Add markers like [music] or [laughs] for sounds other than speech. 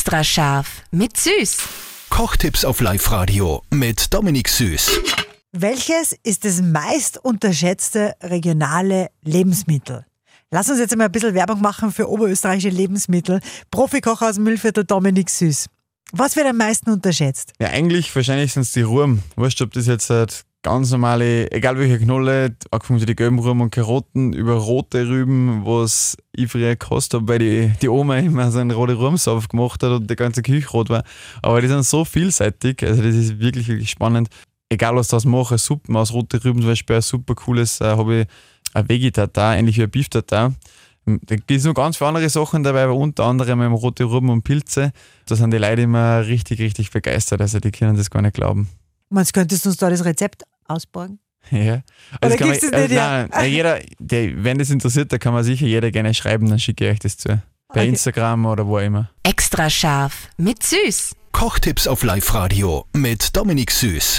Extra scharf mit Süß. Kochtipps auf Live-Radio mit Dominik Süß. Welches ist das meist unterschätzte regionale Lebensmittel? Lass uns jetzt mal ein bisschen Werbung machen für oberösterreichische Lebensmittel. Profikocher aus dem Müllviertel Dominik Süß. Was wird am meisten unterschätzt? Ja, eigentlich wahrscheinlich sind es die Ruhm. Wurscht, ob das jetzt halt ganz normale, egal welche Knolle, angefangen die gelben Rüben und Karotten, über rote Rüben, was ich früher gekostet habe, weil die, die Oma immer so einen roten Rumsaft gemacht hat und die ganze Küche rot war. Aber die sind so vielseitig, also das ist wirklich, wirklich spannend. Egal was das mache, Suppen aus roten Rüben zum Beispiel, ein super cooles, äh, habe ich ein Vegetatar, ähnlich wie ein Beef-Tatar. Da gibt es noch ganz viele andere Sachen dabei, aber unter anderem rote Rüben und Pilze. Da sind die Leute immer richtig, richtig begeistert. Also die können das gar nicht glauben. Meinst könntest du uns da das Rezept ausborgen? [laughs] Ja. Oder kann gibst man, es nicht, ja? nein, nein, jeder, der, wenn das interessiert, da kann man sicher jeder gerne schreiben, dann schicke ich euch das zu. Per Okay. Instagram oder wo auch immer. Extra scharf mit Süß. Kochtipps auf Live-Radio mit Dominik Süß.